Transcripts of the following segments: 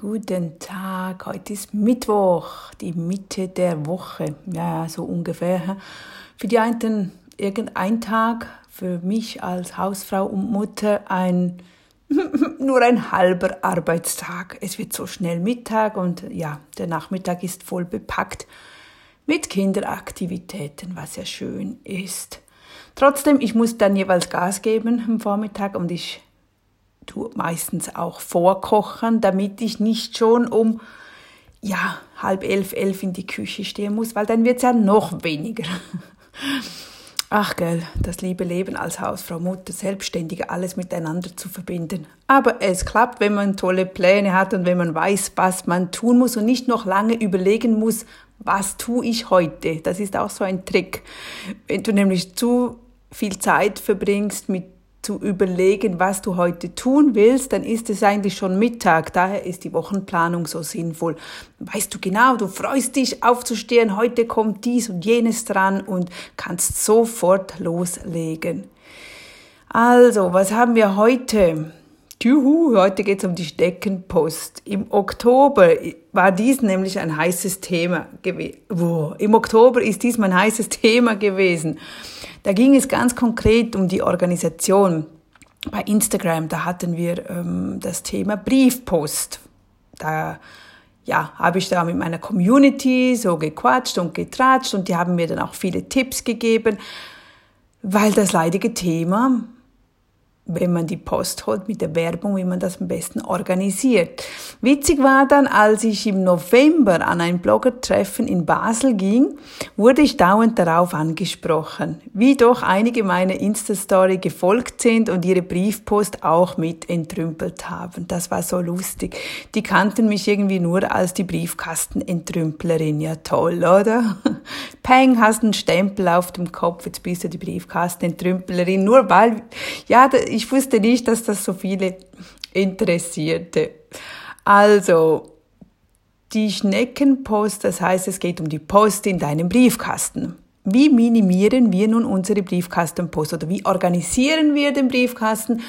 Guten Tag, heute ist Mittwoch, die Mitte der Woche, ja, so ungefähr. Für die einen irgendein Tag, für mich als Hausfrau und Mutter ein nur ein halber Arbeitstag. Es wird so schnell Mittag und ja, der Nachmittag ist voll bepackt mit Kinderaktivitäten, was ja schön ist. Trotzdem, ich muss dann jeweils Gas geben am Vormittag und ich tue meistens auch vorkochen, damit ich nicht schon um ja, halb elf, elf in die Küche stehen muss, weil dann wird's ja noch weniger. Ach gell, das liebe Leben als Hausfrau, Mutter, Selbstständige, alles miteinander zu verbinden. Aber es klappt, wenn man tolle Pläne hat und wenn man weiß, was man tun muss und nicht noch lange überlegen muss, was tue ich heute. Das ist auch so ein Trick. Wenn du nämlich zu viel Zeit verbringst mit zu überlegen, was du heute tun willst, dann ist es eigentlich schon Mittag. Daher ist die Wochenplanung so sinnvoll. Weißt du genau, du freust dich aufzustehen, heute kommt dies und jenes dran und kannst sofort loslegen. Also, was haben wir heute? Juhu, heute geht es um die Steckenpost. Im Oktober war dies nämlich ein heißes Thema gewesen. Im Oktober ist dies mein heißes Thema gewesen. Da ging es ganz konkret um die Organisation. Bei Instagram, da hatten wir ähm, das Thema Briefpost. Da ja, habe ich da mit meiner Community so gequatscht und getratscht und die haben mir dann auch viele Tipps gegeben, weil das leidige Thema wenn man die Post holt mit der Werbung, wie man das am besten organisiert. Witzig war dann, als ich im November an ein Bloggertreffen in Basel ging, wurde ich dauernd darauf angesprochen, wie doch einige meiner Insta-Story gefolgt sind und ihre Briefpost auch mit entrümpelt haben. Das war so lustig. Die kannten mich irgendwie nur als die Briefkastenentrümplerin. Ja toll, oder? Peng, hast einen Stempel auf dem Kopf, jetzt bist du die Briefkastenentrümplerin, nur weil, ja, wusste nicht, dass das so viele interessierte. Also, die Schneckenpost, das heißt, es geht um die Post in deinem Briefkasten. Wie minimieren wir nun unsere Briefkastenpost oder wie organisieren wir den Briefkasten?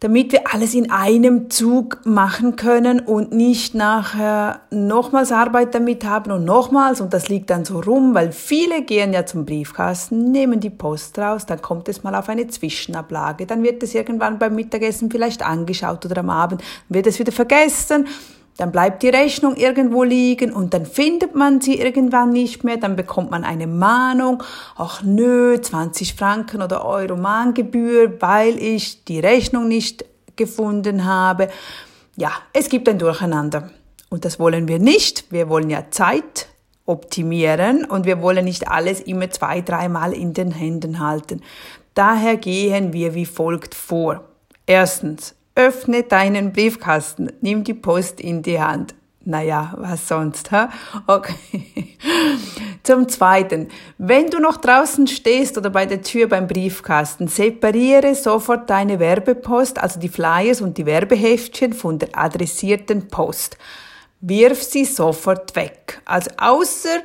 Damit wir alles in einem Zug machen können und nicht nachher nochmals Arbeit damit haben und nochmals und das liegt dann so rum, weil viele gehen ja zum Briefkasten, nehmen die Post raus, dann kommt es mal auf eine Zwischenablage, dann wird es irgendwann beim Mittagessen vielleicht angeschaut oder am Abend, wird es wieder vergessen dann bleibt die Rechnung irgendwo liegen und dann findet man sie irgendwann nicht mehr, dann bekommt man eine Mahnung, ach nö, 20 Franken oder Euro Mahngebühr, weil ich die Rechnung nicht gefunden habe. Ja, es gibt ein Durcheinander. Und das wollen wir nicht. Wir wollen ja Zeit optimieren und wir wollen nicht alles immer zwei, dreimal in den Händen halten. Daher gehen wir wie folgt vor. Erstens, Öffne deinen Briefkasten, nimm die Post in die Hand. Naja, was sonst, ha? Okay. Zum Zweiten, wenn du noch draußen stehst oder bei der Tür beim Briefkasten, separiere sofort deine Werbepost, also die Flyers und die Werbeheftchen von der adressierten Post. Wirf sie sofort weg. Also außer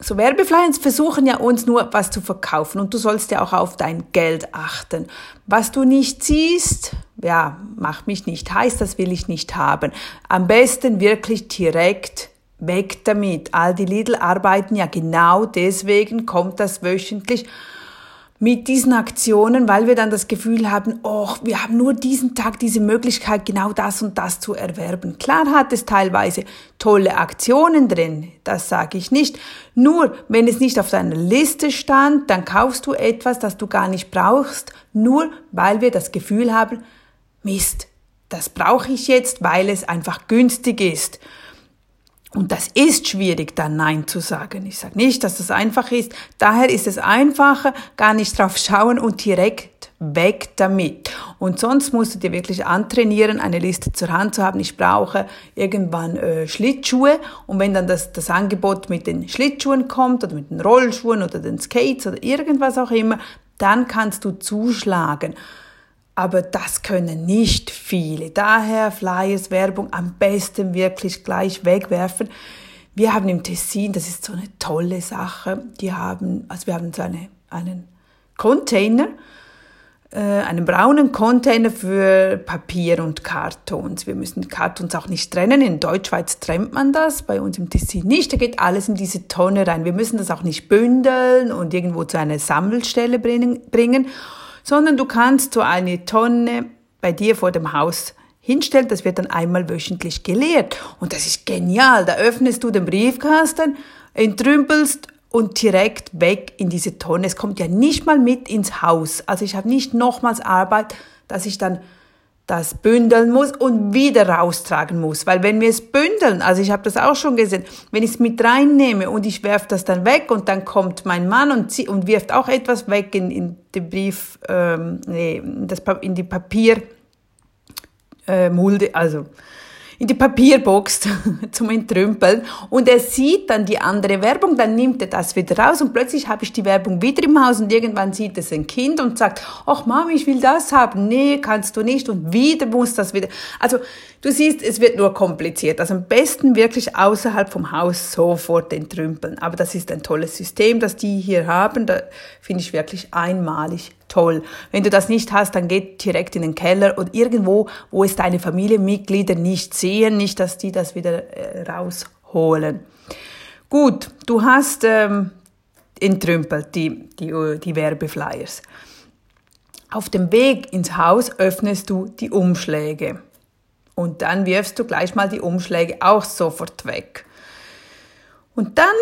so Werbeflyers versuchen ja uns nur was zu verkaufen und du sollst ja auch auf dein Geld achten. Was du nicht siehst, ja, mach mich nicht heiß, das will ich nicht haben. Am besten wirklich direkt weg damit. All die Lidl arbeiten ja genau deswegen, kommt das wöchentlich mit diesen Aktionen, weil wir dann das Gefühl haben, oh, wir haben nur diesen Tag diese Möglichkeit, genau das und das zu erwerben. Klar hat es teilweise tolle Aktionen drin, das sage ich nicht. Nur, wenn es nicht auf deiner Liste stand, dann kaufst du etwas, das du gar nicht brauchst, nur weil wir das Gefühl haben, Mist, das brauche ich jetzt, weil es einfach günstig ist. Und das ist schwierig, dann Nein zu sagen. Ich sage nicht, dass das einfach ist. Daher ist es einfacher, gar nicht drauf schauen und direkt weg damit. Und sonst musst du dir wirklich antrainieren, eine Liste zur Hand zu haben. Ich brauche irgendwann äh, Schlittschuhe. Und wenn dann das, das Angebot mit den Schlittschuhen kommt oder mit den Rollschuhen oder den Skates oder irgendwas auch immer, dann kannst du zuschlagen. Aber das können nicht viele. Daher Flyers, Werbung am besten wirklich gleich wegwerfen. Wir haben im Tessin, das ist so eine tolle Sache, die haben, also wir haben so eine, einen Container, äh, einen braunen Container für Papier und Kartons. Wir müssen Kartons auch nicht trennen. In Deutschschweiz trennt man das, bei uns im Tessin nicht. Da geht alles in diese Tonne rein. Wir müssen das auch nicht bündeln und irgendwo zu einer Sammelstelle bringen, sondern du kannst so eine Tonne bei dir vor dem Haus hinstellen. Das wird dann einmal wöchentlich geleert. Und das ist genial. Da öffnest du den Briefkasten, entrümpelst und direkt weg in diese Tonne. Es kommt ja nicht mal mit ins Haus. Also ich habe nicht nochmals Arbeit, dass ich dann das bündeln muss und wieder raustragen muss. Weil wenn wir es bündeln, also ich habe das auch schon gesehen, wenn ich es mit reinnehme und ich werfe das dann weg und dann kommt mein Mann und, zieht, und wirft auch etwas weg in, in den Brief, ähm, nee, in, das, in die Papiermulde, äh, also in die Papierbox zum Entrümpeln und er sieht dann die andere Werbung, dann nimmt er das wieder raus und plötzlich habe ich die Werbung wieder im Haus und irgendwann sieht es ein Kind und sagt, ach Mami, ich will das haben. Nee, kannst du nicht und wieder muss das wieder. Also du siehst, es wird nur kompliziert. Also am besten wirklich außerhalb vom Haus sofort entrümpeln. Aber das ist ein tolles System, das die hier haben. Da finde ich wirklich einmalig toll. Wenn du das nicht hast, dann geh direkt in den Keller und irgendwo, wo es deine Familienmitglieder nicht sehen, nicht, dass die das wieder äh, rausholen. Gut, du hast ähm, entrümpelt die, die, die Werbeflyers. Auf dem Weg ins Haus öffnest du die Umschläge. Und dann wirfst du gleich mal die Umschläge auch sofort weg. Und dann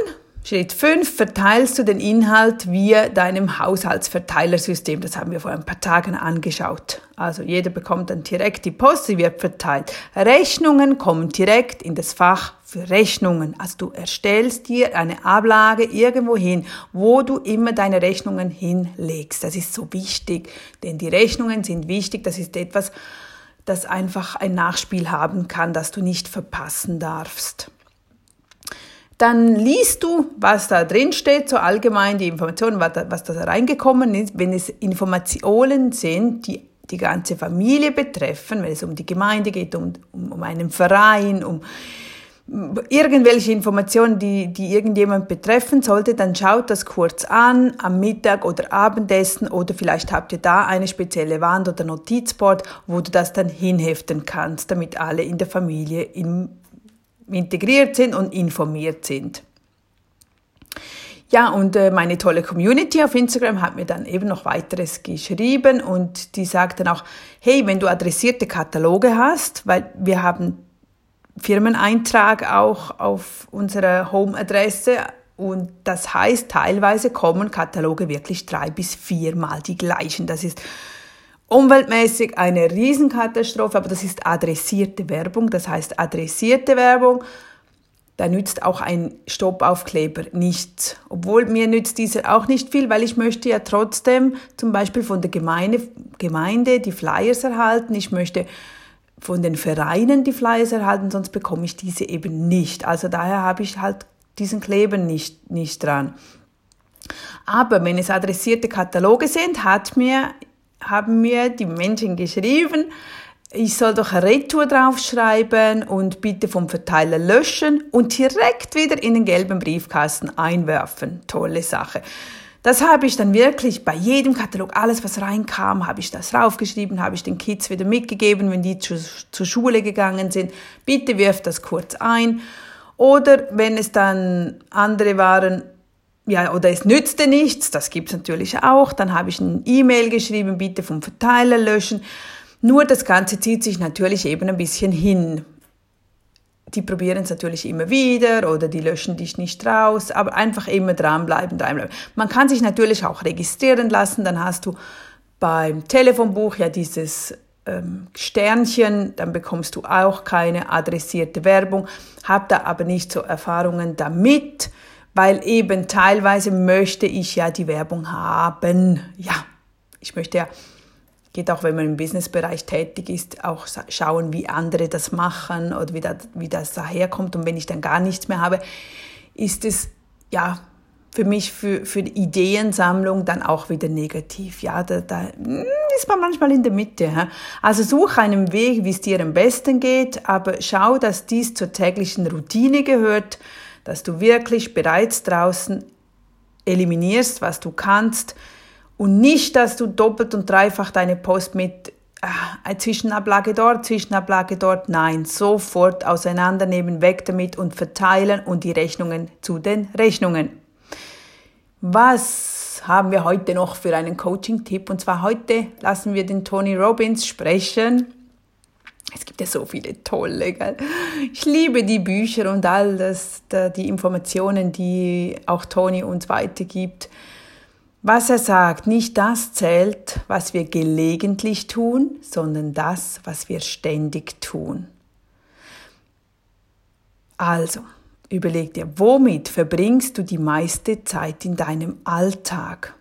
Schritt 5 verteilst du den Inhalt via deinem Haushaltsverteilersystem. Das haben wir vor ein paar Tagen angeschaut. Also jeder bekommt dann direkt die Post, sie wird verteilt. Rechnungen kommen direkt in das Fach für Rechnungen. Also du erstellst dir eine Ablage irgendwo hin, wo du immer deine Rechnungen hinlegst. Das ist so wichtig, denn die Rechnungen sind wichtig. Das ist etwas, das einfach ein Nachspiel haben kann, das du nicht verpassen darfst dann liest du, was da drin steht, so allgemein die Informationen, was da, was da reingekommen ist. Wenn es Informationen sind, die die ganze Familie betreffen, wenn es um die Gemeinde geht, um, um, um einen Verein, um irgendwelche Informationen, die, die irgendjemand betreffen sollte, dann schaut das kurz an am Mittag oder Abendessen oder vielleicht habt ihr da eine spezielle Wand oder Notizboard, wo du das dann hinheften kannst, damit alle in der Familie im integriert sind und informiert sind. Ja, und äh, meine tolle Community auf Instagram hat mir dann eben noch weiteres geschrieben und die sagt dann auch, hey, wenn du adressierte Kataloge hast, weil wir haben Firmeneintrag auch auf unserer Home-Adresse und das heißt, teilweise kommen Kataloge wirklich drei bis viermal die gleichen. Das ist umweltmäßig eine Riesenkatastrophe, aber das ist adressierte Werbung. Das heißt, adressierte Werbung, da nützt auch ein Stoppaufkleber nichts. Obwohl mir nützt dieser auch nicht viel, weil ich möchte ja trotzdem zum Beispiel von der Gemeinde, Gemeinde die Flyers erhalten. Ich möchte von den Vereinen die Flyers erhalten, sonst bekomme ich diese eben nicht. Also daher habe ich halt diesen Kleber nicht, nicht dran. Aber wenn es adressierte Kataloge sind, hat mir haben mir die Menschen geschrieben, ich soll doch Retour draufschreiben und bitte vom Verteiler löschen und direkt wieder in den gelben Briefkasten einwerfen. Tolle Sache. Das habe ich dann wirklich bei jedem Katalog, alles was reinkam, habe ich das raufgeschrieben, habe ich den Kids wieder mitgegeben, wenn die zu, zur Schule gegangen sind. Bitte wirf das kurz ein. Oder wenn es dann andere waren, ja, oder es nützte nichts, das gibt's natürlich auch. Dann habe ich ein E-Mail geschrieben, bitte vom Verteiler löschen. Nur das Ganze zieht sich natürlich eben ein bisschen hin. Die probieren es natürlich immer wieder oder die löschen dich nicht raus, aber einfach immer dranbleiben, dranbleiben. Man kann sich natürlich auch registrieren lassen, dann hast du beim Telefonbuch ja dieses ähm, Sternchen, dann bekommst du auch keine adressierte Werbung, hab da aber nicht so Erfahrungen damit weil eben teilweise möchte ich ja die Werbung haben. Ja, ich möchte ja, geht auch, wenn man im Businessbereich tätig ist, auch schauen, wie andere das machen oder wie das, wie das daherkommt. Und wenn ich dann gar nichts mehr habe, ist es ja für mich für, für die Ideensammlung dann auch wieder negativ. Ja, da, da hm, ist man manchmal in der Mitte. Ja? Also such einen Weg, wie es dir am besten geht, aber schau, dass dies zur täglichen Routine gehört dass du wirklich bereits draußen eliminierst, was du kannst Und nicht, dass du doppelt und dreifach deine Post mit äh, Zwischenablage dort, Zwischenablage dort. Nein, sofort auseinandernehmen, weg damit und verteilen und die Rechnungen zu den Rechnungen. Was haben wir heute noch für einen Coaching-Tipp? Und zwar heute lassen wir den Tony Robbins sprechen. Gibt ja so viele tolle, gell? Ich liebe die Bücher und all das, die Informationen, die auch Tony uns weitergibt. Was er sagt, nicht das zählt, was wir gelegentlich tun, sondern das, was wir ständig tun. Also, überleg dir, womit verbringst du die meiste Zeit in deinem Alltag?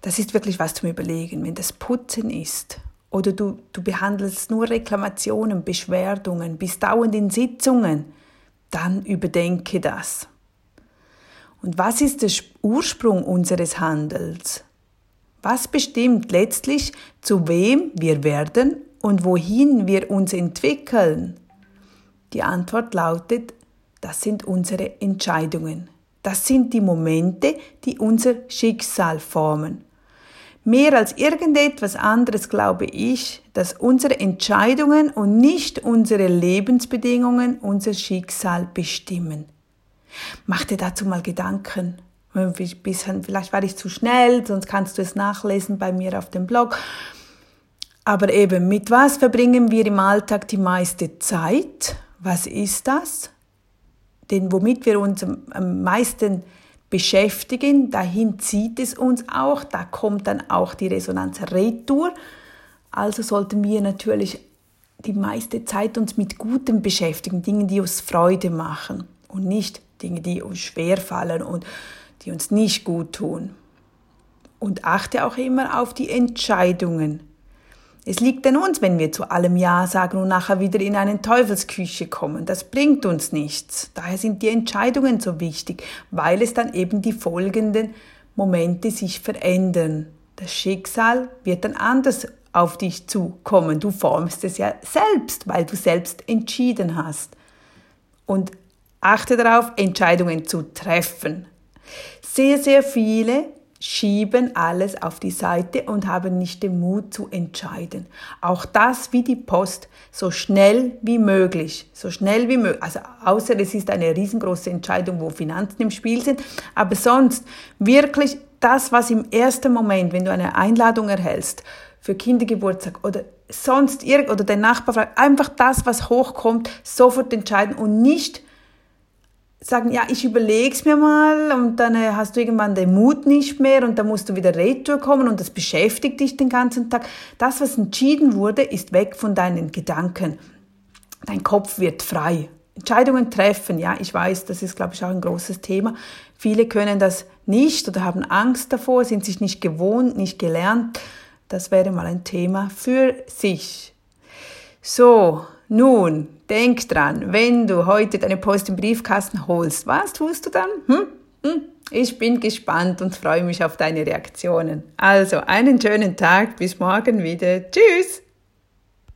Das ist wirklich was zum Überlegen. Wenn das Putzen ist oder du, du behandelst nur Reklamationen, Beschwerdungen, bist dauernd in Sitzungen, dann überdenke das. Und was ist der Ursprung unseres Handels? Was bestimmt letztlich, zu wem wir werden und wohin wir uns entwickeln? Die Antwort lautet, das sind unsere Entscheidungen. Das sind die Momente, die unser Schicksal formen. Mehr als irgendetwas anderes glaube ich, dass unsere Entscheidungen und nicht unsere Lebensbedingungen unser Schicksal bestimmen. Mach dir dazu mal Gedanken. Vielleicht war ich zu schnell, sonst kannst du es nachlesen bei mir auf dem Blog. Aber eben, mit was verbringen wir im Alltag die meiste Zeit? Was ist das? Denn womit wir uns am meisten beschäftigen, dahin zieht es uns auch, da kommt dann auch die Resonanz retour. Also sollten wir natürlich die meiste Zeit uns mit Gutem beschäftigen, Dingen, die uns Freude machen und nicht Dinge, die uns schwer fallen und die uns nicht gut tun. Und achte auch immer auf die Entscheidungen. Es liegt an uns, wenn wir zu allem Ja sagen und nachher wieder in eine Teufelsküche kommen. Das bringt uns nichts. Daher sind die Entscheidungen so wichtig, weil es dann eben die folgenden Momente sich verändern. Das Schicksal wird dann anders auf dich zukommen. Du formst es ja selbst, weil du selbst entschieden hast. Und Achte darauf, Entscheidungen zu treffen. Sehr, sehr viele schieben alles auf die Seite und haben nicht den Mut zu entscheiden. Auch das wie die Post, so schnell wie möglich, so schnell wie möglich. Also außer es ist eine riesengroße Entscheidung, wo Finanzen im Spiel sind, aber sonst wirklich das, was im ersten Moment, wenn du eine Einladung erhältst für Kindergeburtstag oder sonst irgend oder der Nachbar fragt, einfach das, was hochkommt, sofort entscheiden und nicht sagen, ja, ich überleg's mir mal und dann äh, hast du irgendwann den Mut nicht mehr und dann musst du wieder retour kommen und das beschäftigt dich den ganzen Tag. Das, was entschieden wurde, ist weg von deinen Gedanken. Dein Kopf wird frei. Entscheidungen treffen, ja, ich weiß, das ist, glaube ich, auch ein großes Thema. Viele können das nicht oder haben Angst davor, sind sich nicht gewohnt, nicht gelernt. Das wäre mal ein Thema für sich. So, nun, denk dran, wenn du heute deine Post im Briefkasten holst, was tust du dann? Hm? Hm? Ich bin gespannt und freue mich auf deine Reaktionen. Also, einen schönen Tag, bis morgen wieder. Tschüss!